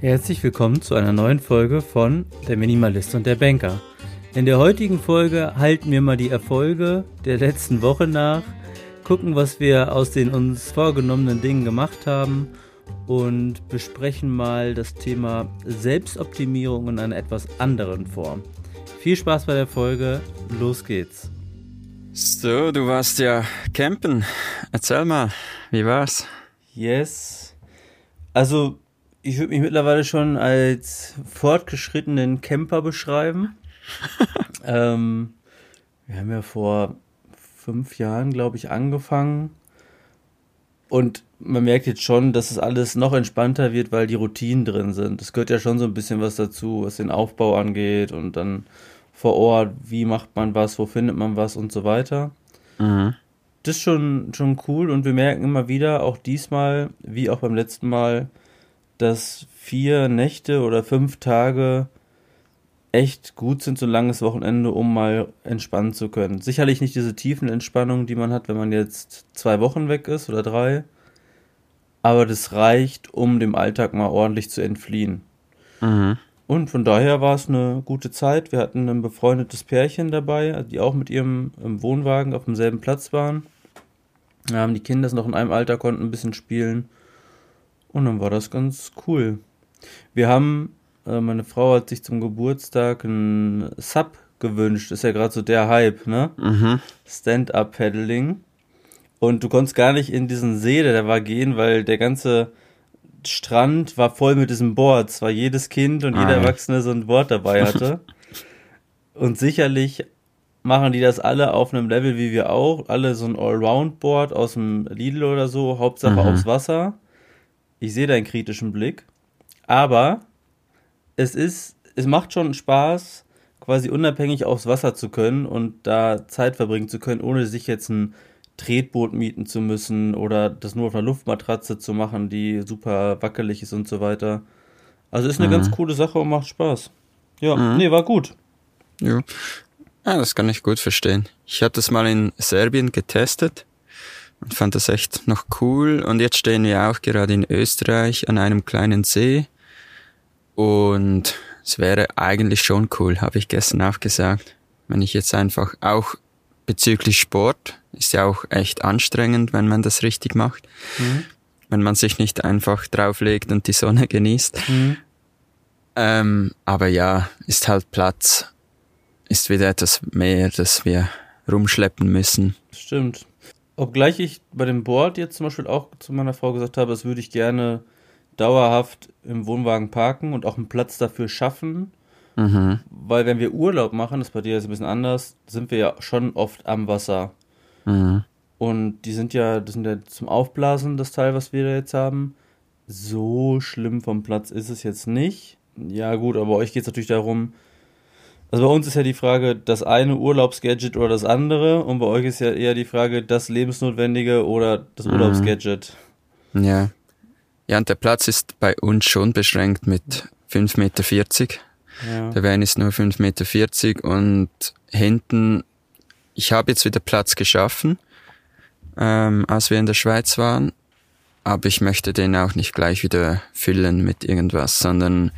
Herzlich willkommen zu einer neuen Folge von Der Minimalist und der Banker. In der heutigen Folge halten wir mal die Erfolge der letzten Woche nach, gucken, was wir aus den uns vorgenommenen Dingen gemacht haben und besprechen mal das Thema Selbstoptimierung in einer etwas anderen Form. Viel Spaß bei der Folge, los geht's. So, du warst ja campen. Erzähl mal, wie war's? Yes. Also ich würde mich mittlerweile schon als fortgeschrittenen Camper beschreiben. ähm, wir haben ja vor fünf Jahren, glaube ich, angefangen. Und man merkt jetzt schon, dass es alles noch entspannter wird, weil die Routinen drin sind. Es gehört ja schon so ein bisschen was dazu, was den Aufbau angeht und dann vor Ort, wie macht man was, wo findet man was und so weiter. Mhm. Das ist schon, schon cool und wir merken immer wieder, auch diesmal, wie auch beim letzten Mal, dass vier Nächte oder fünf Tage echt gut sind, so ein langes Wochenende, um mal entspannen zu können. Sicherlich nicht diese tiefen Entspannungen, die man hat, wenn man jetzt zwei Wochen weg ist oder drei. Aber das reicht, um dem Alltag mal ordentlich zu entfliehen. Mhm. Und von daher war es eine gute Zeit. Wir hatten ein befreundetes Pärchen dabei, die auch mit ihrem Wohnwagen auf demselben Platz waren. Da haben die Kinder noch in einem Alter, konnten ein bisschen spielen. Und dann war das ganz cool. Wir haben, äh, meine Frau hat sich zum Geburtstag ein Sub gewünscht. Ist ja gerade so der Hype, ne? Mhm. Stand-up-Paddling. Und du konntest gar nicht in diesen See, der da war, gehen, weil der ganze Strand war voll mit diesem Boards, weil jedes Kind und ah, jeder Erwachsene so ein Board dabei hatte. und sicherlich machen die das alle auf einem Level wie wir auch. Alle so ein Allround-Board aus dem Lidl oder so, Hauptsache mhm. aufs Wasser. Ich sehe deinen kritischen Blick. Aber es ist, es macht schon Spaß, quasi unabhängig aufs Wasser zu können und da Zeit verbringen zu können, ohne sich jetzt ein Tretboot mieten zu müssen oder das nur auf einer Luftmatratze zu machen, die super wackelig ist und so weiter. Also ist eine mhm. ganz coole Sache und macht Spaß. Ja, mhm. nee, war gut. Ja. ja, das kann ich gut verstehen. Ich hatte es mal in Serbien getestet und fand das echt noch cool. Und jetzt stehen wir auch gerade in Österreich an einem kleinen See. Und es wäre eigentlich schon cool, habe ich gestern auch gesagt. Wenn ich jetzt einfach auch bezüglich Sport, ist ja auch echt anstrengend, wenn man das richtig macht. Mhm. Wenn man sich nicht einfach drauflegt und die Sonne genießt. Mhm. Ähm, aber ja, ist halt Platz, ist wieder etwas mehr, das wir rumschleppen müssen. Stimmt. Obgleich ich bei dem Board jetzt zum Beispiel auch zu meiner Frau gesagt habe, das würde ich gerne dauerhaft im Wohnwagen parken und auch einen Platz dafür schaffen. Mhm. Weil wenn wir Urlaub machen, das ist bei dir jetzt ein bisschen anders, sind wir ja schon oft am Wasser. Mhm. Und die sind ja, das sind ja zum Aufblasen das Teil, was wir da jetzt haben. So schlimm vom Platz ist es jetzt nicht. Ja gut, aber euch geht es natürlich darum, also bei uns ist ja die Frage, das eine Urlaubsgadget oder das andere und bei euch ist ja eher die Frage, das lebensnotwendige oder das mhm. Urlaubsgadget. Ja. Ja, und der Platz ist bei uns schon beschränkt mit 5,40 Meter. Ja. Der Van ist nur 5,40 Meter und hinten, ich habe jetzt wieder Platz geschaffen, ähm, als wir in der Schweiz waren, aber ich möchte den auch nicht gleich wieder füllen mit irgendwas, sondern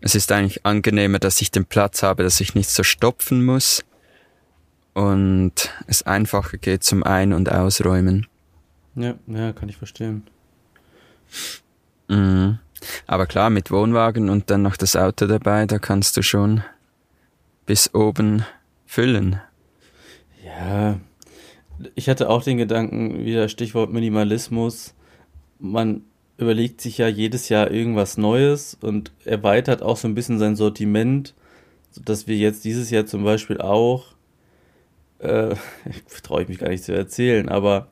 es ist eigentlich angenehmer, dass ich den Platz habe, dass ich nicht so stopfen muss und es einfacher geht zum Ein- und Ausräumen. Ja, ja, kann ich verstehen. Mhm. Aber klar, mit Wohnwagen und dann noch das Auto dabei, da kannst du schon bis oben füllen. Ja, ich hatte auch den Gedanken, wieder Stichwort Minimalismus. Man überlegt sich ja jedes Jahr irgendwas Neues und erweitert auch so ein bisschen sein Sortiment, sodass wir jetzt dieses Jahr zum Beispiel auch, äh, traue ich mich gar nicht zu erzählen, aber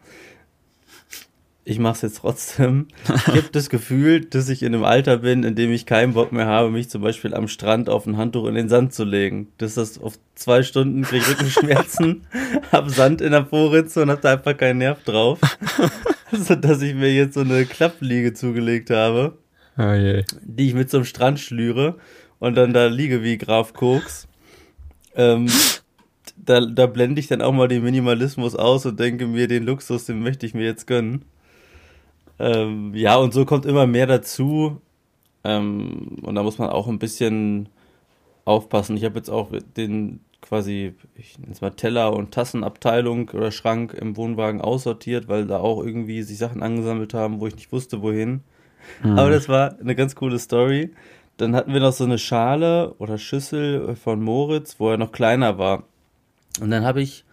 ich mache es jetzt trotzdem. Ich habe das Gefühl, dass ich in einem Alter bin, in dem ich keinen Bock mehr habe, mich zum Beispiel am Strand auf ein Handtuch in den Sand zu legen. Das ist das auf zwei Stunden kriege ich Rückenschmerzen, hab Sand in der Vorritze und hab da einfach keinen Nerv drauf. so dass ich mir jetzt so eine Klappliege zugelegt habe, oh je. die ich mit so einem Strand schlüre und dann da liege wie Graf Koks. Ähm, da, da blende ich dann auch mal den Minimalismus aus und denke mir, den Luxus, den möchte ich mir jetzt gönnen. Ähm, ja, und so kommt immer mehr dazu. Ähm, und da muss man auch ein bisschen aufpassen. Ich habe jetzt auch den quasi, ich nenne es mal Teller- und Tassenabteilung oder Schrank im Wohnwagen aussortiert, weil da auch irgendwie sich Sachen angesammelt haben, wo ich nicht wusste, wohin. Mhm. Aber das war eine ganz coole Story. Dann hatten wir noch so eine Schale oder Schüssel von Moritz, wo er noch kleiner war. Und dann habe ich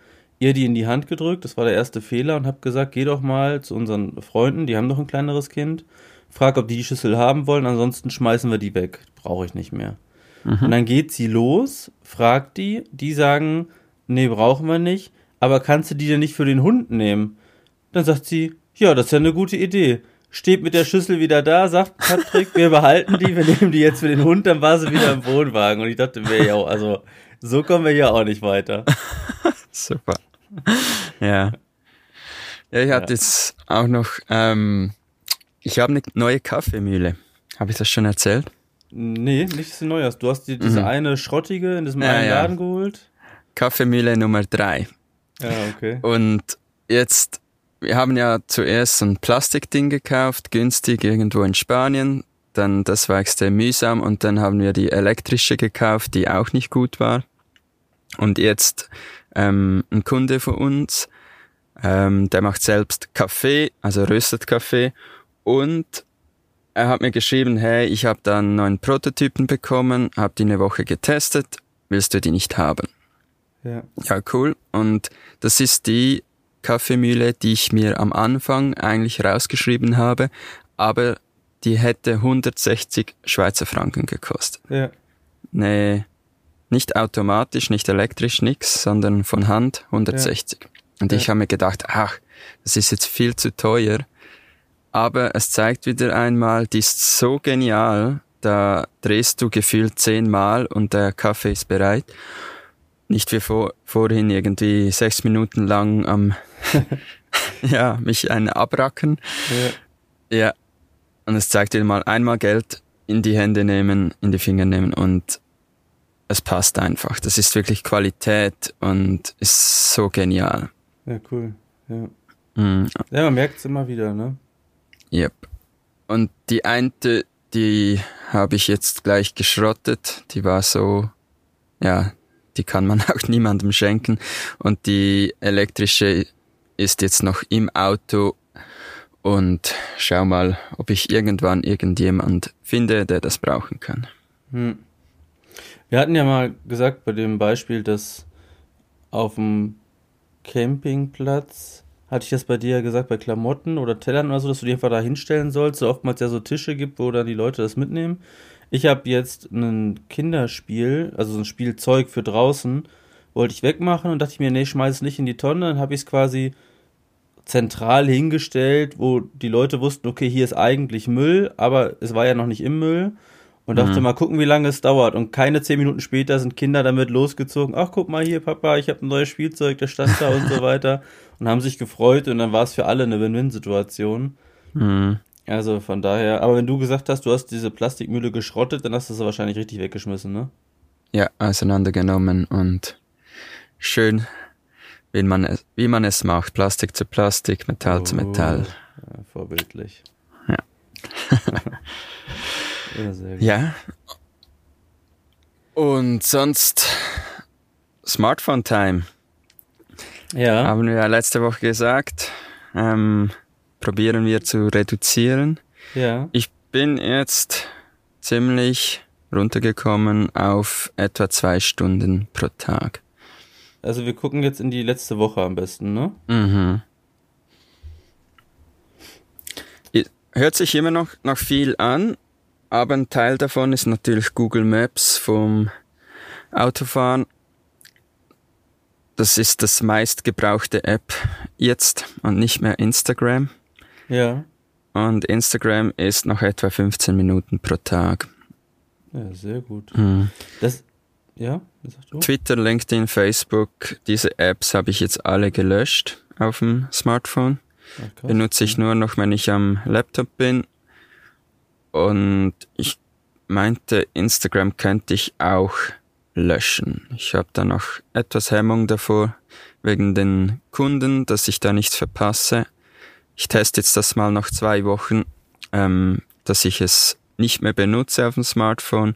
ihr die in die Hand gedrückt, das war der erste Fehler, und habe gesagt, geh doch mal zu unseren Freunden, die haben doch ein kleineres Kind, frag, ob die die Schüssel haben wollen, ansonsten schmeißen wir die weg, brauche ich nicht mehr. Mhm. Und dann geht sie los, fragt die, die sagen, nee, brauchen wir nicht, aber kannst du die denn nicht für den Hund nehmen? Dann sagt sie, ja, das ist ja eine gute Idee steht mit der Schüssel wieder da, sagt Patrick, wir behalten die, wir nehmen die jetzt für den Hund, dann war sie wieder im Wohnwagen. Und ich dachte mir, ja, also so kommen wir hier auch nicht weiter. Super. Ja. Ja, ich hatte ja. jetzt auch noch, ähm, ich habe eine neue Kaffeemühle. Habe ich das schon erzählt? Nee, nichts Neues. Du hast dir diese mhm. eine schrottige in diesem ja, einen Laden ja. geholt. Kaffeemühle Nummer drei. Ja, okay. Und jetzt wir haben ja zuerst so ein Plastikding gekauft, günstig irgendwo in Spanien. Dann, das war extrem mühsam und dann haben wir die elektrische gekauft, die auch nicht gut war. Und jetzt ähm, ein Kunde von uns, ähm, der macht selbst Kaffee, also röstet Kaffee und er hat mir geschrieben, hey, ich habe da einen neuen Prototypen bekommen, habe die eine Woche getestet, willst du die nicht haben? Ja. Ja, cool. Und das ist die Kaffeemühle, die ich mir am Anfang eigentlich rausgeschrieben habe, aber die hätte 160 Schweizer Franken gekostet. Ja. Nee, nicht automatisch, nicht elektrisch, nix, sondern von Hand 160. Ja. Und ja. ich habe mir gedacht, ach, das ist jetzt viel zu teuer. Aber es zeigt wieder einmal, die ist so genial, da drehst du gefühlt zehnmal und der Kaffee ist bereit nicht wie vor, vorhin irgendwie sechs Minuten lang am, ja, mich einen abracken. Ja. ja. Und es zeigt dir mal einmal Geld in die Hände nehmen, in die Finger nehmen und es passt einfach. Das ist wirklich Qualität und ist so genial. Ja, cool. Ja, mhm. ja man merkt es immer wieder, ne? Yep. Und die eine, die habe ich jetzt gleich geschrottet. Die war so, ja, die kann man auch niemandem schenken. Und die elektrische ist jetzt noch im Auto und schau mal, ob ich irgendwann irgendjemand finde, der das brauchen kann. Hm. Wir hatten ja mal gesagt bei dem Beispiel, dass auf dem Campingplatz, hatte ich das bei dir gesagt, bei Klamotten oder Tellern oder so, dass du die einfach da hinstellen sollst, so oftmals ja so Tische gibt, wo dann die Leute das mitnehmen. Ich habe jetzt ein Kinderspiel, also so ein Spielzeug für draußen, wollte ich wegmachen und dachte ich mir, nee, schmeiß es nicht in die Tonne. Dann habe ich es quasi zentral hingestellt, wo die Leute wussten, okay, hier ist eigentlich Müll, aber es war ja noch nicht im Müll. Und dachte mhm. mal gucken, wie lange es dauert. Und keine zehn Minuten später sind Kinder damit losgezogen. Ach, guck mal hier, Papa, ich habe ein neues Spielzeug, der stand da und so weiter. Und haben sich gefreut und dann war es für alle eine Win-Win-Situation. Mhm. Also von daher, aber wenn du gesagt hast, du hast diese Plastikmühle geschrottet, dann hast du sie wahrscheinlich richtig weggeschmissen, ne? Ja, auseinandergenommen und schön, wie man es, wie man es macht. Plastik zu Plastik, Metall oh, zu Metall. Ja, vorbildlich. Ja. ja. Und sonst Smartphone Time. Ja. Haben wir ja letzte Woche gesagt. Ähm, probieren wir zu reduzieren. Ja. Ich bin jetzt ziemlich runtergekommen auf etwa zwei Stunden pro Tag. Also wir gucken jetzt in die letzte Woche am besten, ne? Mhm. Hört sich immer noch, noch viel an, aber ein Teil davon ist natürlich Google Maps vom Autofahren. Das ist das meistgebrauchte App jetzt und nicht mehr Instagram. Ja. Und Instagram ist noch etwa 15 Minuten pro Tag. Ja, sehr gut. Mhm. Das, ja? Twitter, LinkedIn, Facebook, diese Apps habe ich jetzt alle gelöscht auf dem Smartphone. Ach, Benutze ich nur noch, wenn ich am Laptop bin. Und ich meinte, Instagram könnte ich auch löschen. Ich habe da noch etwas Hemmung davor, wegen den Kunden, dass ich da nichts verpasse ich teste jetzt das mal noch zwei Wochen, ähm, dass ich es nicht mehr benutze auf dem Smartphone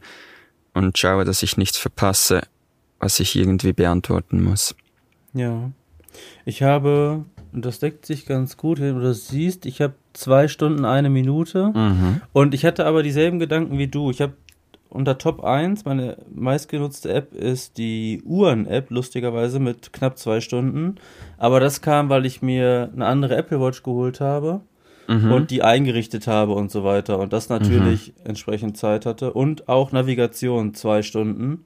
und schaue, dass ich nichts verpasse, was ich irgendwie beantworten muss. Ja. Ich habe, und das deckt sich ganz gut, wenn du das siehst, ich habe zwei Stunden eine Minute Mhm. und ich hatte aber dieselben Gedanken wie du. Ich habe unter Top 1, meine meistgenutzte App ist die Uhren-App, lustigerweise mit knapp zwei Stunden. Aber das kam, weil ich mir eine andere Apple Watch geholt habe Mhm. und die eingerichtet habe und so weiter. Und das natürlich entsprechend Zeit hatte. Und auch Navigation zwei Stunden.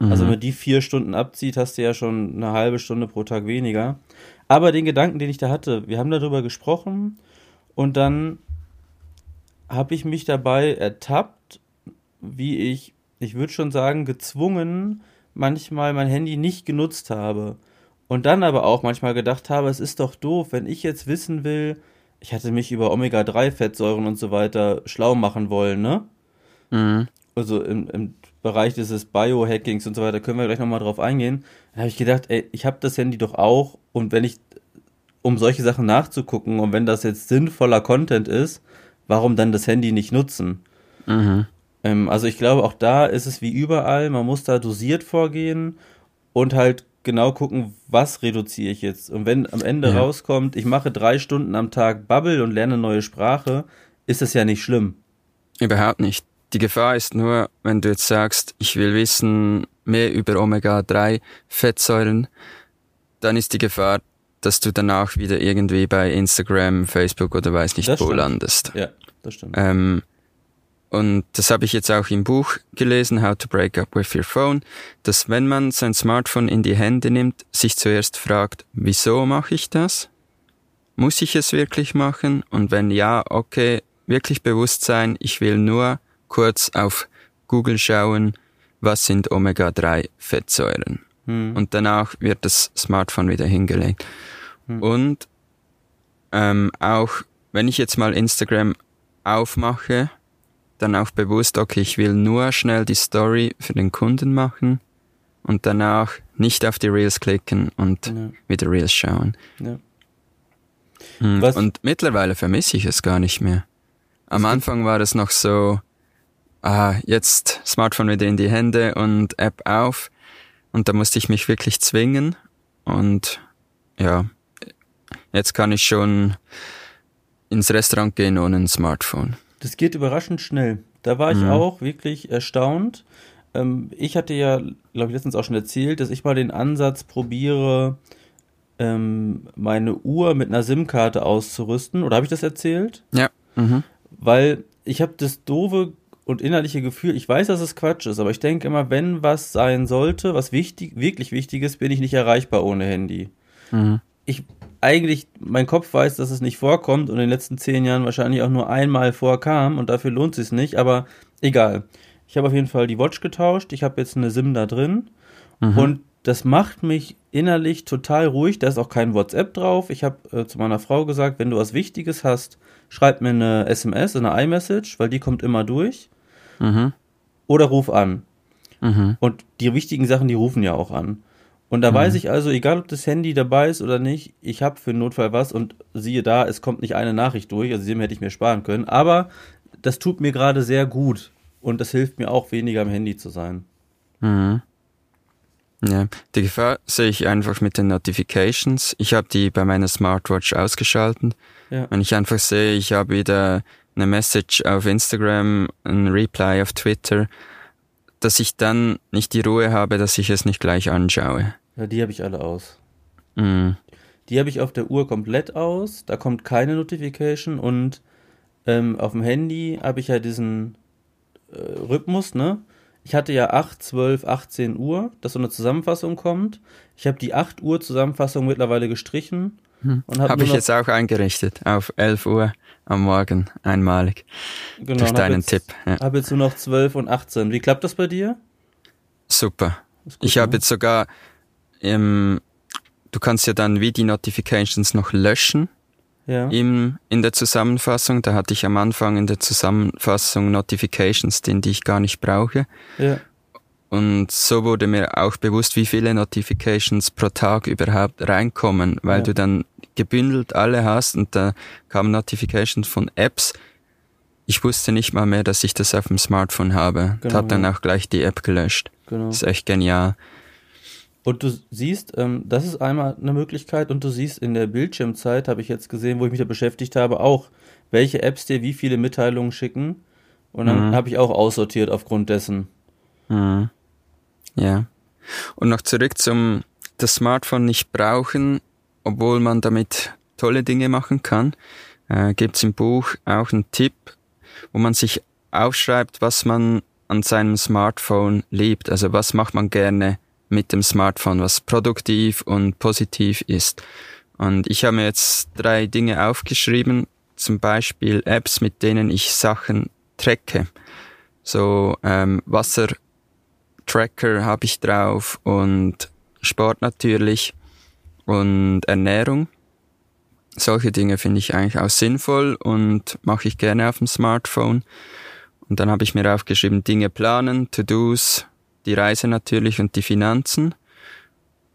Also wenn man die vier Stunden abzieht, hast du ja schon eine halbe Stunde pro Tag weniger. Aber den Gedanken, den ich da hatte, wir haben darüber gesprochen und dann habe ich mich dabei ertappt, wie ich, ich würde schon sagen, gezwungen, manchmal mein Handy nicht genutzt habe. Und dann aber auch manchmal gedacht habe, es ist doch doof, wenn ich jetzt wissen will, ich hatte mich über Omega-3-Fettsäuren und so weiter schlau machen wollen, ne? Mhm. also im, im Bereich dieses Biohackings und so weiter, können wir gleich nochmal drauf eingehen. Da habe ich gedacht, ey, ich habe das Handy doch auch und wenn ich, um solche Sachen nachzugucken und wenn das jetzt sinnvoller Content ist, warum dann das Handy nicht nutzen? Mhm. Ähm, also ich glaube, auch da ist es wie überall, man muss da dosiert vorgehen und halt genau gucken, was reduziere ich jetzt. Und wenn am Ende Ja. rauskommt, ich mache drei Stunden am Tag Bubble und lerne neue Sprache, ist das ja nicht schlimm. Überhaupt nicht. Die Gefahr ist nur, wenn du jetzt sagst, ich will wissen mehr über Omega-3-Fettsäuren, dann ist die Gefahr, dass du danach wieder irgendwie bei Instagram, Facebook oder weiß nicht Das wo stimmt. landest. Ja, das stimmt. Ähm, und das habe ich jetzt auch im Buch gelesen, How to Break Up with Your Phone, dass wenn man sein Smartphone in die Hände nimmt, sich zuerst fragt, wieso mache ich das? Muss ich es wirklich machen? Und wenn ja, okay, wirklich bewusst sein, ich will nur kurz auf Google schauen, was sind Omega-3-Fettsäuren. Hm. Und danach wird das Smartphone wieder hingelegt. Und ähm, auch wenn ich jetzt mal Instagram aufmache, dann auch bewusst, okay, ich will nur schnell die Story für den Kunden machen und danach nicht auf die Reels klicken und Ja. wieder Reels schauen. Ja. Hm, Und mittlerweile vermisse ich es gar nicht mehr. Am Anfang war es noch so, ah, jetzt Smartphone wieder in die Hände und App auf. Und da musste ich mich wirklich zwingen. Und ja, jetzt kann ich schon ins Restaurant gehen ohne ein Smartphone. Das geht überraschend schnell. Da war ich Mhm. auch wirklich erstaunt. Ähm, ich hatte ja, glaube ich, letztens auch schon erzählt, dass ich mal den Ansatz probiere, ähm, meine Uhr mit einer SIM-Karte auszurüsten. Oder habe ich das erzählt? Ja. Mhm. Weil ich habe das doofe und innerliche Gefühl, ich weiß, dass es Quatsch ist, aber ich denke immer, wenn was sein sollte, was wichtig, wirklich wichtig ist, bin ich nicht erreichbar ohne Handy. Mhm. ich eigentlich, mein Kopf weiß, dass es nicht vorkommt und in den letzten zehn Jahren wahrscheinlich auch nur einmal vorkam und dafür lohnt es sich nicht, aber egal. Ich habe auf jeden Fall die Watch getauscht, ich habe jetzt eine SIM da drin und das macht mich innerlich total ruhig. Da ist auch kein WhatsApp drauf. Ich habe äh, zu meiner Frau gesagt, wenn du was Wichtiges hast, schreib mir eine SMS, eine iMessage, weil die kommt immer durch. Mhm. Oder ruf an. Mhm. Und die wichtigen Sachen, die rufen ja auch an. Und da weiß ich also, egal ob das Handy dabei ist oder nicht, ich habe für den Notfall was und siehe da, es kommt nicht eine Nachricht durch, also dem hätte ich mir sparen können. Aber das tut mir gerade sehr gut und das hilft mir auch weniger am Handy zu sein. Mhm. Ja, die Gefahr sehe ich einfach mit den Notifications. Ich habe die bei meiner Smartwatch ausgeschaltet. Ja. Wenn ich einfach sehe, ich habe wieder eine Message auf Instagram, ein Reply auf Twitter, dass ich dann nicht die Ruhe habe, dass ich es nicht gleich anschaue. Ja, die habe ich alle aus. Mhm. Die habe ich auf der Uhr komplett aus, da kommt keine Notification und ähm, auf dem Handy habe ich ja diesen äh, Rhythmus, ne? Ich hatte ja 8, 12, 18 Uhr, dass so eine Zusammenfassung kommt. Ich habe die 8 Uhr Zusammenfassung mittlerweile gestrichen und habe Habe nur ich jetzt auch eingerichtet auf 11 Uhr am Morgen, einmalig, genau, durch deinen jetzt, Tipp. Ja. Habe jetzt nur noch 12 und 18. Wie klappt das bei dir? Super. Gut, Ich habe ne? jetzt sogar, ähm, du kannst ja dann wie die Notifications noch löschen ja. im, in der Zusammenfassung. Da hatte ich am Anfang in der Zusammenfassung Notifications, drin, die ich gar nicht brauche. ja. Und so wurde mir auch bewusst, wie viele Notifications pro Tag überhaupt reinkommen, weil Ja. du dann gebündelt alle hast und da kamen Notifications von Apps, ich wusste nicht mal mehr, dass ich das auf dem Smartphone habe. Genau, habe dann auch gleich die App gelöscht. Genau. Das ist echt genial. Und du siehst, ähm, das ist einmal eine Möglichkeit und du siehst in der Bildschirmzeit, habe ich jetzt gesehen, wo ich mich da beschäftigt habe, auch, welche Apps dir wie viele Mitteilungen schicken. Und dann mhm. habe ich auch aussortiert aufgrund dessen. Mhm. Ja. Und noch zurück zum das Smartphone nicht brauchen, obwohl man damit tolle Dinge machen kann. Äh, Gibt es im Buch auch einen Tipp, wo man sich aufschreibt, was man an seinem Smartphone liebt. Also was macht man gerne mit dem Smartphone, was produktiv und positiv ist. Und ich habe mir jetzt drei Dinge aufgeschrieben, zum Beispiel Apps, mit denen ich Sachen tracke. So ähm, Wassertracker habe ich drauf und Sport natürlich und Ernährung. Solche Dinge finde ich eigentlich auch sinnvoll und mache ich gerne auf dem Smartphone. Und dann habe ich mir aufgeschrieben, Dinge planen, To-Dos, die Reise natürlich und die Finanzen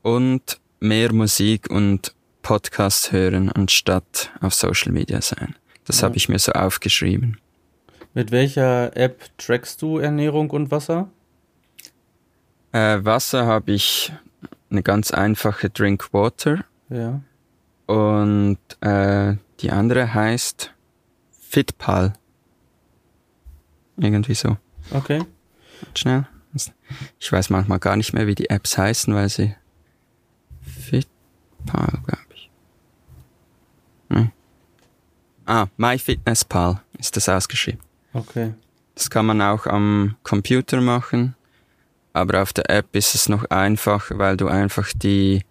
und mehr Musik und Podcast hören anstatt auf Social Media sein. Das ja. habe ich mir so aufgeschrieben. Mit welcher App trackst du Ernährung und Wasser? Äh, Wasser habe ich eine ganz einfache Drinkwater. Ja. Und äh, die andere heißt Fitpal. Irgendwie so. Okay. Schnell. Ich weiß manchmal gar nicht mehr, wie die Apps heißen, weil sie Fitpal, glaube ich. Hm. Ah, MyFitnessPal ist das ausgeschrieben. Okay. Das kann man auch am Computer machen, aber auf der App ist es noch einfacher, weil du einfach die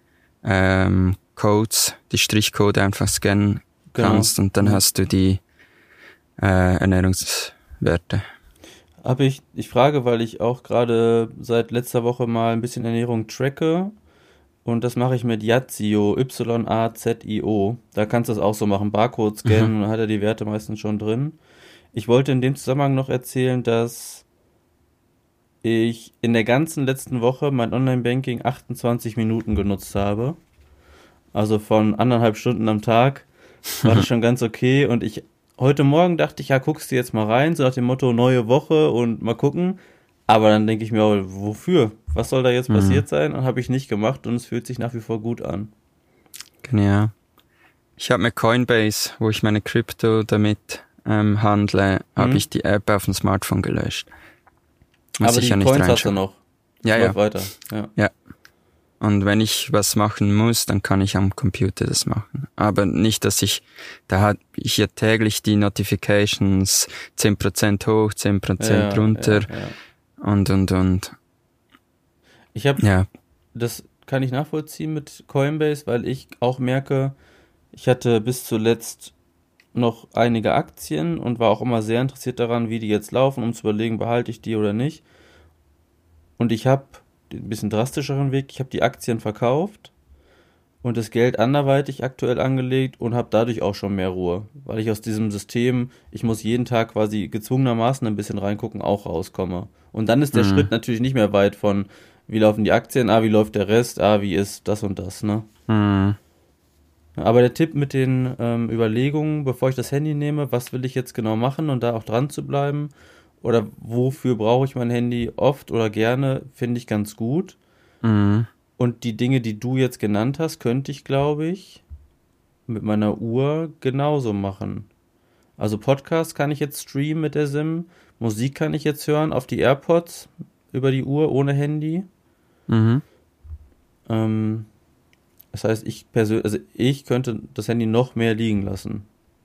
ähm, Codes, die Strichcode einfach scannen genau. kannst und dann hast du die äh, Ernährungswerte. Habe ich, ich frage, weil ich auch gerade seit letzter Woche mal ein bisschen Ernährung tracke. Und das mache ich mit Yazio, Y-A-Z-I-O. Da kannst du das auch so machen. Barcode scannen, mhm. dann hat er die Werte meistens schon drin. Ich wollte in dem Zusammenhang noch erzählen, dass ich in der ganzen letzten Woche mein Online-Banking 28 Minuten genutzt habe. Also von anderthalb Stunden am Tag war das schon ganz okay. Und ich heute Morgen dachte ich, ja, guckst du jetzt mal rein, so nach dem Motto neue Woche und mal gucken. Aber dann denke ich mir, oh, wofür? Was soll da jetzt mhm. passiert sein? Und habe ich nicht gemacht und es fühlt sich nach wie vor gut an. Genau. Ich habe mit Coinbase, wo ich meine Krypto damit ähm, handle, mhm. habe ich die App auf dem Smartphone gelöscht. Muss Aber die ja Coins hast du noch. Ja, ja. Weiter. Ja. ja. Und wenn ich was machen muss, dann kann ich am Computer das machen. Aber nicht, dass ich, da habe ich ja täglich die Notifications 10% hoch, 10% ja, runter ja, ja. und, und, und. Ich habe, ja. das kann ich nachvollziehen mit Coinbase, weil ich auch merke, ich hatte bis zuletzt noch einige Aktien und war auch immer sehr interessiert daran, wie die jetzt laufen, um zu überlegen, behalte ich die oder nicht. Und ich habe ein bisschen drastischeren Weg. Ich habe die Aktien verkauft und das Geld anderweitig aktuell angelegt und habe dadurch auch schon mehr Ruhe, weil ich aus diesem System, ich muss jeden Tag quasi gezwungenermaßen ein bisschen reingucken, auch rauskomme. Und dann ist der mhm. Schritt natürlich nicht mehr weit von, wie laufen die Aktien, ah, wie läuft der Rest, ah, wie ist das und das, ne? Mhm. Aber der Tipp mit den ähm, Überlegungen, bevor ich das Handy nehme, was will ich jetzt genau machen und da auch dran zu bleiben oder wofür brauche ich mein Handy oft oder gerne, finde ich ganz gut. Mhm. Und die Dinge, die du jetzt genannt hast, könnte ich, glaube ich, mit meiner Uhr genauso machen. Also Podcast kann ich jetzt streamen mit der SIM, Musik kann ich jetzt hören auf die AirPods über die Uhr ohne Handy. Mhm. Ähm, das heißt, ich persönlich, also ich könnte das Handy noch mehr liegen lassen.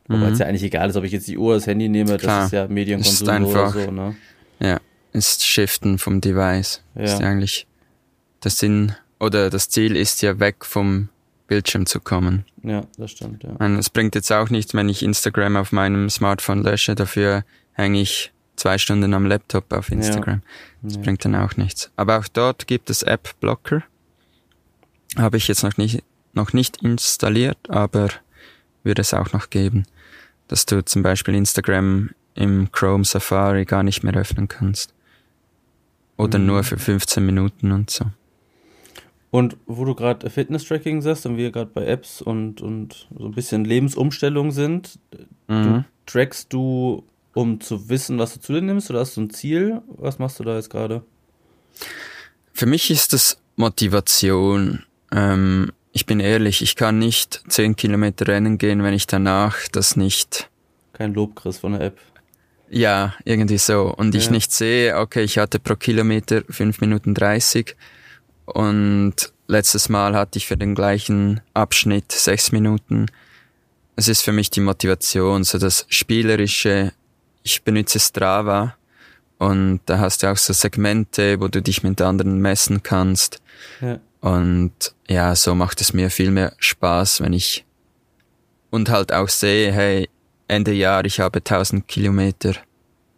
Wobei mhm. es ja eigentlich egal ist, ob ich jetzt die Uhr, das Handy nehme, Klar. das ist ja Medienkonsum ist einfach, oder so, ne? Ja, ist Shiften vom Device. Ja. Ist ja eigentlich der Sinn oder das Ziel ist ja weg vom Bildschirm zu kommen. Ja, das stimmt, ja. Und es bringt jetzt auch nichts, wenn ich Instagram auf meinem Smartphone lösche, dafür hänge ich zwei Stunden am Laptop auf Instagram. Ja. Das ja. bringt dann auch nichts. Aber auch dort gibt es App-Blocker. Habe ich jetzt noch nicht, noch nicht installiert, aber würde es auch noch geben dass du zum Beispiel Instagram im Chrome Safari gar nicht mehr öffnen kannst. Oder mhm. nur für 15 Minuten und so. Und wo du gerade Fitness-Tracking sagst und wir gerade bei Apps und, und so ein bisschen Lebensumstellung sind, mhm. du trackst du um zu wissen, was du zu dir nimmst? Oder hast du ein Ziel? Was machst du da jetzt gerade? Für mich ist es Motivation. Ähm, ich bin ehrlich, ich kann nicht zehn Kilometer rennen gehen, wenn ich danach das nicht. Kein Lob kriegst von der App. Ja, irgendwie so. Und ich nicht sehe, okay, ich hatte pro Kilometer fünf Minuten dreißig und letztes Mal hatte ich für den gleichen Abschnitt sechs Minuten. Es ist für mich die Motivation, so das Spielerische. Ich benutze Strava und da hast du auch so Segmente, wo du dich mit anderen messen kannst. Ja. Und ja, so macht es mir viel mehr Spaß, wenn ich und halt auch sehe, hey, Ende Jahr, ich habe 1000 Kilometer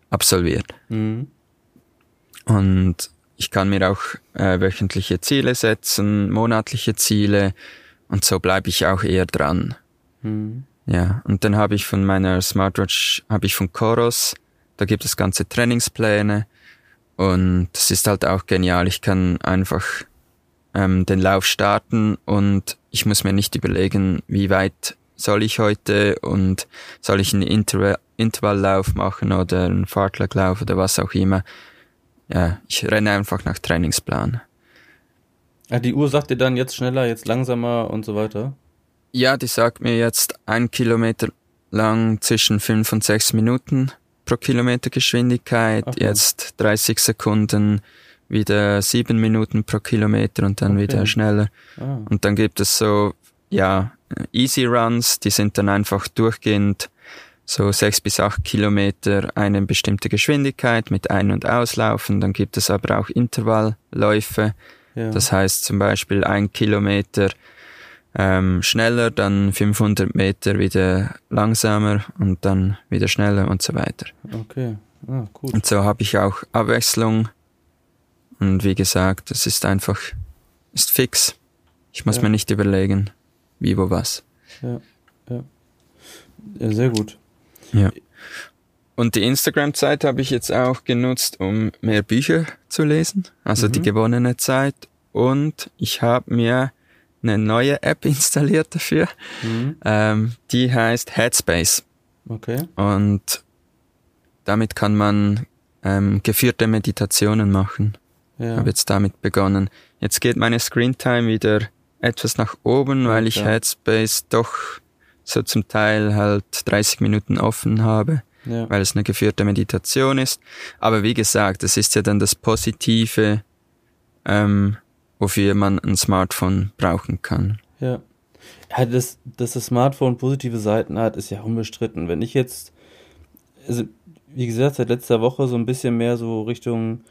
absolviert. Mhm. Und ich kann mir auch äh, wöchentliche Ziele setzen, monatliche Ziele und so bleibe ich auch eher dran. Mhm. Ja, und dann habe ich von meiner Smartwatch, habe ich von Coros, da gibt es ganze Trainingspläne und das ist halt auch genial. Ich kann einfach ähm, den Lauf starten und ich muss mir nicht überlegen, wie weit soll ich heute und soll ich einen Intervall Intervalllauf machen oder einen Fahrtlerlauf oder was auch immer. Ja, ich renne einfach nach Trainingsplan. Ja, die Uhr sagt dir dann jetzt schneller, jetzt langsamer und so weiter? Ja, die sagt mir jetzt ein Kilometer lang zwischen fünf und sechs Minuten pro Kilometer Geschwindigkeit, okay. jetzt 30 Sekunden wieder sieben Minuten pro Kilometer und dann okay. wieder schneller. Ah. Und dann gibt es so, ja, Easy Runs, die sind dann einfach durchgehend so sechs bis acht Kilometer eine bestimmte Geschwindigkeit mit Ein- und Auslaufen. Dann gibt es aber auch Intervallläufe. Ja. Das heißt zum Beispiel ein Kilometer ähm, schneller, dann 500 Meter wieder langsamer und dann wieder schneller und so weiter. Okay, ah, gut. Und so habe ich auch Abwechslung und wie gesagt, es ist einfach, ist fix. Ich muss ja. mir nicht überlegen, wie, wo, was. Ja, ja. Ja, sehr gut. Ja. Und die Instagram-Zeit habe ich jetzt auch genutzt, um mehr Bücher zu lesen, also mhm. die gewonnene Zeit. Und ich habe mir eine neue App installiert dafür. Mhm. Ähm, die heißt Headspace. Okay. Und damit kann man ähm, geführte Meditationen machen. Ja. Habe jetzt damit begonnen. Jetzt geht meine Screentime wieder etwas nach oben, weil ich ja. Headspace doch so zum Teil halt 30 Minuten offen habe, ja. weil es eine geführte Meditation ist. Aber wie gesagt, das ist ja dann das Positive, ähm, wofür man ein Smartphone brauchen kann. Ja. Ja, dass, dass das Smartphone positive Seiten hat, ist ja unbestritten. Wenn ich jetzt, also wie gesagt, seit letzter Woche so ein bisschen mehr so Richtung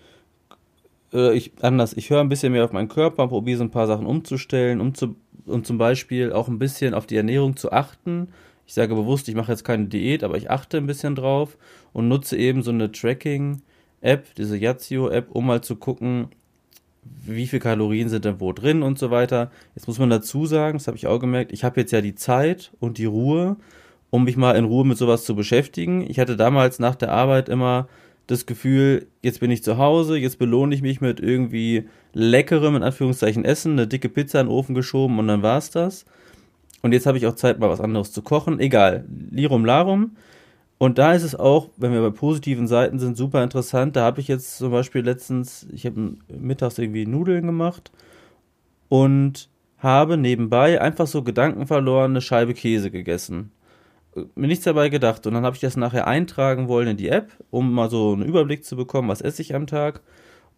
äh, ich, anders, ich höre ein bisschen mehr auf meinen Körper, probiere so ein paar Sachen umzustellen, um zu, und zum Beispiel auch ein bisschen auf die Ernährung zu achten. Ich sage bewusst, ich mache jetzt keine Diät, aber ich achte ein bisschen drauf und nutze eben so eine Tracking-App, diese Yazio-App, um mal zu gucken, wie viel Kalorien sind denn wo drin und so weiter. Jetzt muss man dazu sagen, das habe ich auch gemerkt, ich habe jetzt ja die Zeit und die Ruhe, um mich mal in Ruhe mit sowas zu beschäftigen. Ich hatte damals nach der Arbeit immer das Gefühl, jetzt bin ich zu Hause, jetzt belohne ich mich mit irgendwie leckerem, in Anführungszeichen, Essen, eine dicke Pizza in den Ofen geschoben und dann war's das. Und jetzt habe ich auch Zeit, mal was anderes zu kochen. Egal, Lirum Larum. Und da ist es auch, wenn wir bei positiven Seiten sind, super interessant. Da habe ich jetzt zum Beispiel letztens, ich habe mittags irgendwie Nudeln gemacht und habe nebenbei einfach so Gedanken verloren, eine Scheibe Käse gegessen mir nichts dabei gedacht. Und dann habe ich das nachher eintragen wollen in die App, um mal so einen Überblick zu bekommen, was esse ich am Tag.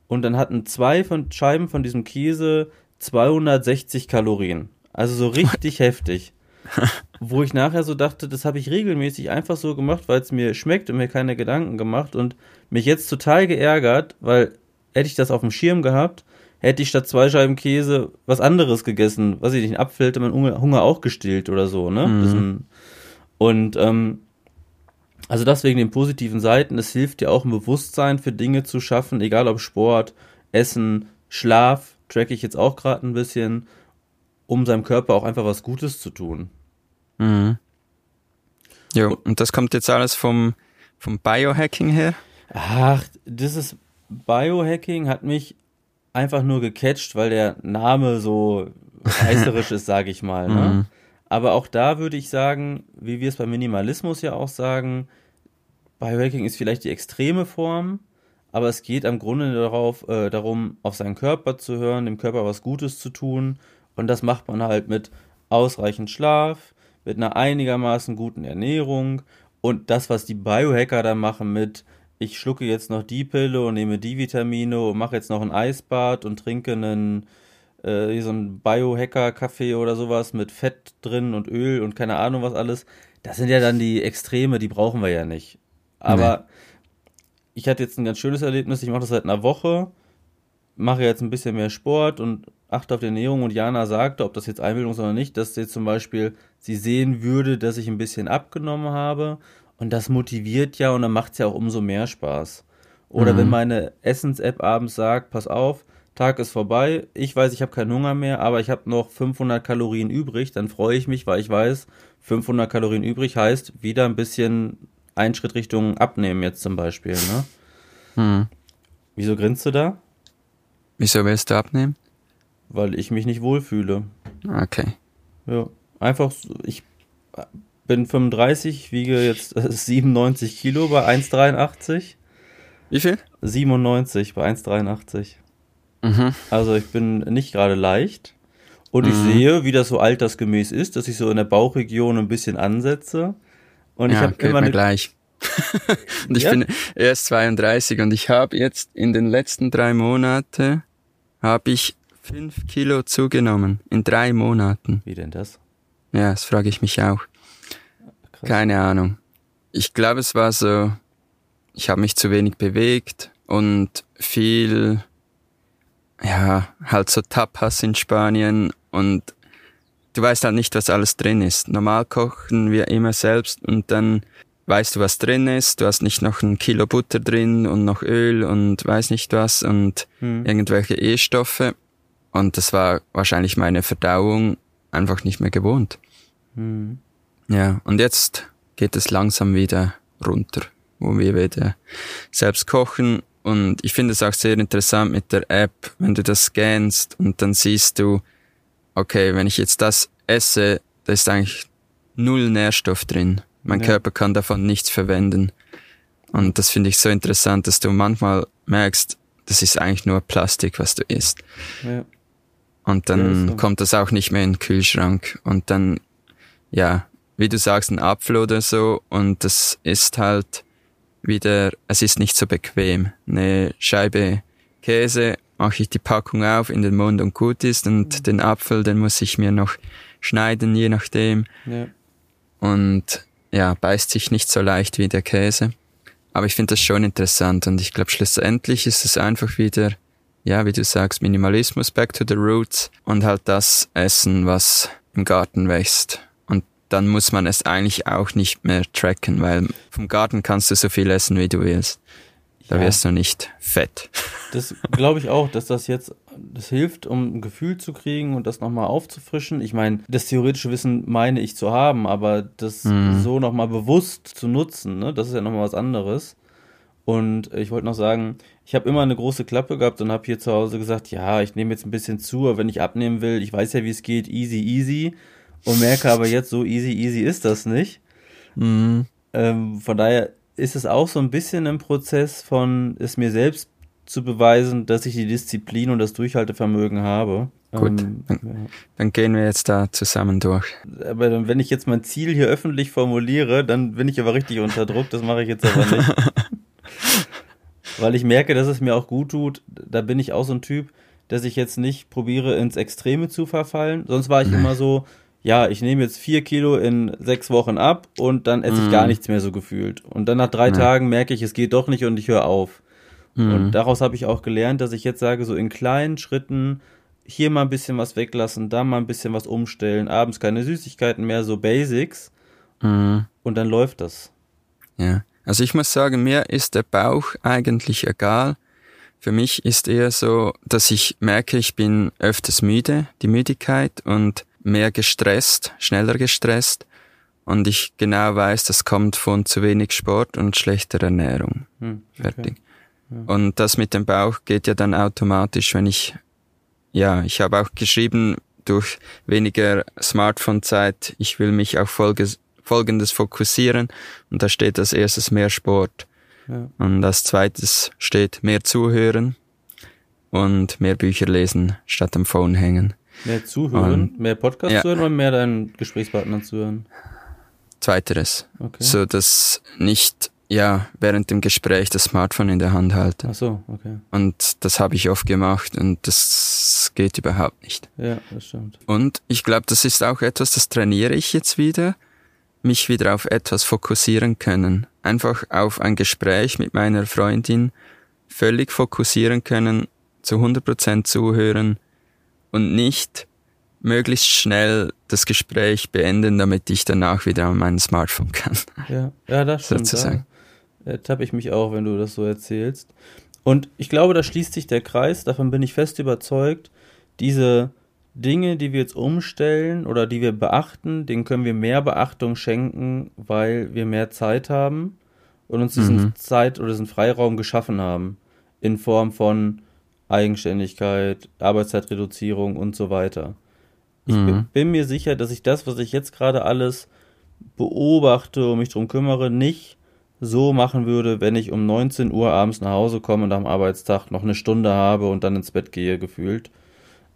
Und dann hatten zwei von Scheiben von diesem Käse 260 Kalorien. Also so richtig heftig. Wo ich nachher so dachte, das habe ich regelmäßig einfach so gemacht, weil es mir schmeckt und mir keine Gedanken gemacht und mich jetzt total geärgert, weil hätte ich das auf dem Schirm gehabt, hätte ich statt zwei Scheiben Käse was anderes gegessen, was ich nicht, ein Apfel hätte mein Hunger auch gestillt oder so, ne? Mhm. Und ähm, also das wegen den positiven Seiten. Es hilft dir auch ein Bewusstsein für Dinge zu schaffen, egal ob Sport, Essen, Schlaf, track ich jetzt auch gerade ein bisschen, um seinem Körper auch einfach was Gutes zu tun. Mhm. Jo, und das kommt jetzt alles vom, vom Biohacking her? Ach, dieses Biohacking hat mich einfach nur gecatcht, weil der Name so reißerisch ist, sage ich mal. Ne? Mhm. Aber auch da würde ich sagen, wie wir es beim Minimalismus ja auch sagen, Biohacking ist vielleicht die extreme Form, aber es geht am Grunde darauf, äh, darum, auf seinen Körper zu hören, dem Körper was Gutes zu tun. Und das macht man halt mit ausreichend Schlaf, mit einer einigermaßen guten Ernährung und das, was die Biohacker da machen mit, ich schlucke jetzt noch die Pille und nehme die Vitamine und mache jetzt noch ein Eisbad und trinke einen äh, so ein Biohacker-Kaffee oder sowas mit Fett drin und Öl und keine Ahnung was alles. Das sind ja dann die Extreme, die brauchen wir ja nicht. Aber nee. ich hatte jetzt ein ganz schönes Erlebnis. Ich mache das seit einer Woche, mache jetzt ein bisschen mehr Sport und achte auf die Ernährung. Und Jana sagte, ob das jetzt Einbildung ist oder nicht, dass sie zum Beispiel sie sehen würde, dass ich ein bisschen abgenommen habe. Und das motiviert ja und dann macht es ja auch umso mehr Spaß. Oder mhm. wenn meine Essens-App abends sagt, pass auf, Tag ist vorbei, ich weiß, ich habe keinen Hunger mehr, aber ich habe noch 500 Kalorien übrig, dann freue ich mich, weil ich weiß, 500 Kalorien übrig heißt wieder ein bisschen einen Schritt Richtung Abnehmen jetzt zum Beispiel, ne? Hm. Wieso grinst du da? Wieso willst du abnehmen? Weil ich mich nicht wohlfühle. Okay. Ja, einfach, ich bin 35, wiege jetzt 97 Kilo bei 1,83. Wie viel? 97 bei 1,83. Mhm. Also ich bin nicht gerade leicht. Und mhm. ich sehe, wie das so altersgemäß ist, dass ich so in der Bauchregion ein bisschen ansetze. Und ja, ich habe immer eine gleich. und ich ja? bin erst 32 und ich habe jetzt in den letzten drei Monaten habe ich fünf Kilo zugenommen in drei Monaten. Wie denn das? Ja, das frage ich mich auch. Krass. Keine Ahnung. Ich glaube, es war so, ich habe mich zu wenig bewegt und viel ja, halt so Tapas in Spanien und du weißt halt nicht, was alles drin ist. Normal kochen wir immer selbst und dann weißt du, was drin ist. Du hast nicht noch ein Kilo Butter drin und noch Öl und weiß nicht was und hm. irgendwelche E-Stoffe. Und das war wahrscheinlich meine Verdauung einfach nicht mehr gewohnt. Hm. Ja, und jetzt geht es langsam wieder runter, wo wir wieder selbst kochen und ich finde es auch sehr interessant mit der App, wenn du das scannst und dann siehst du, okay, wenn ich jetzt das esse, da ist eigentlich null Nährstoff drin. Mein ja. Körper kann davon nichts verwenden. Und das finde ich so interessant, dass du manchmal merkst, das ist eigentlich nur Plastik, was du isst. Ja. Und dann ja, so. kommt das auch nicht mehr in den Kühlschrank. Und dann, ja, wie du sagst, ein Apfel oder so. Und das ist halt wieder, es ist nicht so bequem. Eine Scheibe Käse mache ich die Packung auf in den Mund und gut ist und mhm. den Apfel, den muss ich mir noch schneiden, je nachdem. Ja. Und ja, beißt sich nicht so leicht wie der Käse. Aber ich finde das schon interessant und ich glaube schlussendlich ist es einfach wieder, ja, wie du sagst, Minimalismus, back to the roots und halt das Essen, was im Garten wächst dann muss man es eigentlich auch nicht mehr tracken, weil vom Garten kannst du so viel essen, wie du willst. Da ja. wirst du nicht fett. Das glaube ich auch, dass das jetzt, das hilft, um ein Gefühl zu kriegen und das nochmal aufzufrischen. Ich meine, das theoretische Wissen meine ich zu haben, aber das mhm. so nochmal bewusst zu nutzen, ne, das ist ja nochmal was anderes. Und ich wollte noch sagen, ich habe immer eine große Klappe gehabt und habe hier zu Hause gesagt, ja, ich nehme jetzt ein bisschen zu, aber wenn ich abnehmen will, ich weiß ja, wie es geht, easy, easy und merke aber jetzt, so easy, easy ist das nicht. Mhm. Ähm, von daher ist es auch so ein bisschen ein Prozess von es mir selbst zu beweisen, dass ich die Disziplin und das Durchhaltevermögen habe. Gut, ähm, dann, ja. dann, gehen wir jetzt da zusammen durch. Aber wenn ich jetzt mein Ziel hier öffentlich formuliere, dann bin ich aber richtig unter Druck, das mache ich jetzt aber nicht. Weil ich merke, dass es mir auch gut tut, da bin ich auch so ein Typ, dass ich jetzt nicht probiere, ins Extreme zu verfallen. Sonst war ich nee. immer so, ja, ich nehme jetzt vier Kilo in sechs Wochen ab und dann esse ich mm. gar nichts mehr so gefühlt. Und dann nach drei ja. Tagen merke ich, es geht doch nicht und ich höre auf. Mm. Und daraus habe ich auch gelernt, dass ich jetzt sage, so in kleinen Schritten hier mal ein bisschen was weglassen, da mal ein bisschen was umstellen, abends keine Süßigkeiten mehr, so Basics. Mm. Und dann läuft das. Ja, also ich muss sagen, mir ist der Bauch eigentlich egal. Für mich ist eher so, dass ich merke, ich bin öfters müde, die Müdigkeit und mehr gestresst, schneller gestresst und ich genau weiß, das kommt von zu wenig Sport und schlechter Ernährung. Hm, okay. Fertig. Ja. Und das mit dem Bauch geht ja dann automatisch, wenn ich, ja, ich habe auch geschrieben, durch weniger Smartphone-Zeit, ich will mich auch voll, folgendes fokussieren und da steht als erstes mehr Sport. Ja. Und als zweites steht mehr zuhören und mehr Bücher lesen statt am Phone hängen. Mehr zuhören, und, mehr Podcast ja. zuhören oder mehr deinen Gesprächspartnern zuhören? Zweiteres. Okay. So dass nicht ja während dem Gespräch das Smartphone in der Hand halte. Ach so, okay. Und das habe ich oft gemacht und das geht überhaupt nicht. Ja, das stimmt. Und ich glaube, das ist auch etwas, das trainiere ich jetzt wieder, mich wieder auf etwas fokussieren können. Einfach auf ein Gespräch mit meiner Freundin völlig fokussieren können, zu 100% zuhören und nicht möglichst schnell das Gespräch beenden, damit ich danach wieder an mein Smartphone kann. Ja, ja das stimmt. Sozusagen. Da ertappe ich mich auch, wenn du das so erzählst. Und ich glaube, da schließt sich der Kreis, davon bin ich fest überzeugt, diese Dinge, die wir jetzt umstellen oder die wir beachten, denen können wir mehr Beachtung schenken, weil wir mehr Zeit haben und uns diesen mhm. Zeit oder diesen Freiraum geschaffen haben. In Form von Eigenständigkeit, Arbeitszeitreduzierung und so weiter. Ich mhm. bin mir sicher, dass ich das, was ich jetzt gerade alles beobachte und mich drum kümmere, nicht so machen würde, wenn ich um 19 Uhr abends nach Hause komme und am Arbeitstag noch eine Stunde habe und dann ins Bett gehe, gefühlt.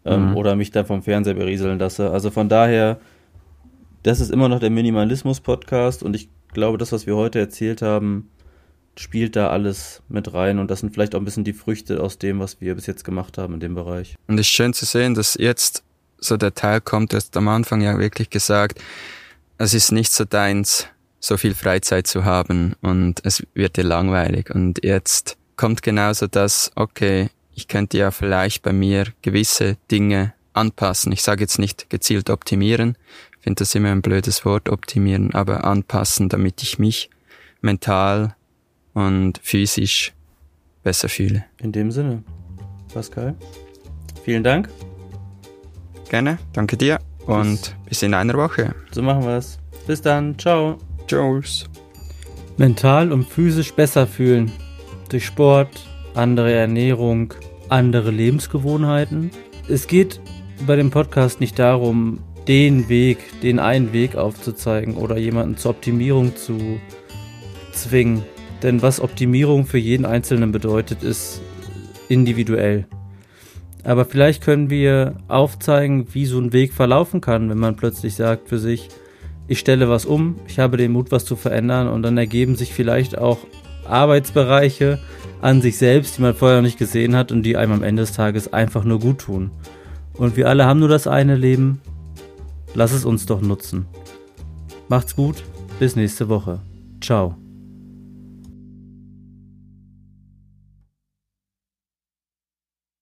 Ähm, mhm. Oder mich dann vom Fernseher berieseln lasse. Also von daher, das ist immer noch der Minimalismus-Podcast und ich glaube, das, was wir heute erzählt haben, spielt da alles mit rein und das sind vielleicht auch ein bisschen die Früchte aus dem, was wir bis jetzt gemacht haben in dem Bereich. Und es ist schön zu sehen, dass jetzt so der Teil kommt, du hast am Anfang ja wirklich gesagt, es ist nicht so deins, so viel Freizeit zu haben und es wird dir langweilig. Und jetzt kommt genauso das, okay, ich könnte ja vielleicht bei mir gewisse Dinge anpassen. Ich sage jetzt nicht gezielt optimieren, finde das immer ein blödes Wort, optimieren, aber anpassen, damit ich mich mental und physisch besser fühle. In dem Sinne, Pascal, vielen Dank. Gerne, danke dir und bis, bis in einer Woche. So machen wir es. Bis dann, ciao. Tschüss. Mental und physisch besser fühlen. Durch Sport, andere Ernährung, andere Lebensgewohnheiten. Es geht bei dem Podcast nicht darum, den Weg, den einen Weg aufzuzeigen oder jemanden zur Optimierung zu zwingen. Denn was Optimierung für jeden Einzelnen bedeutet, ist individuell. Aber vielleicht können wir aufzeigen, wie so ein Weg verlaufen kann, wenn man plötzlich sagt für sich, ich stelle was um, ich habe den Mut, was zu verändern und dann ergeben sich vielleicht auch Arbeitsbereiche an sich selbst, die man vorher noch nicht gesehen hat und die einem am Ende des Tages einfach nur gut tun. Und wir alle haben nur das eine Leben. Lass es uns doch nutzen. Macht's gut, bis nächste Woche. Ciao.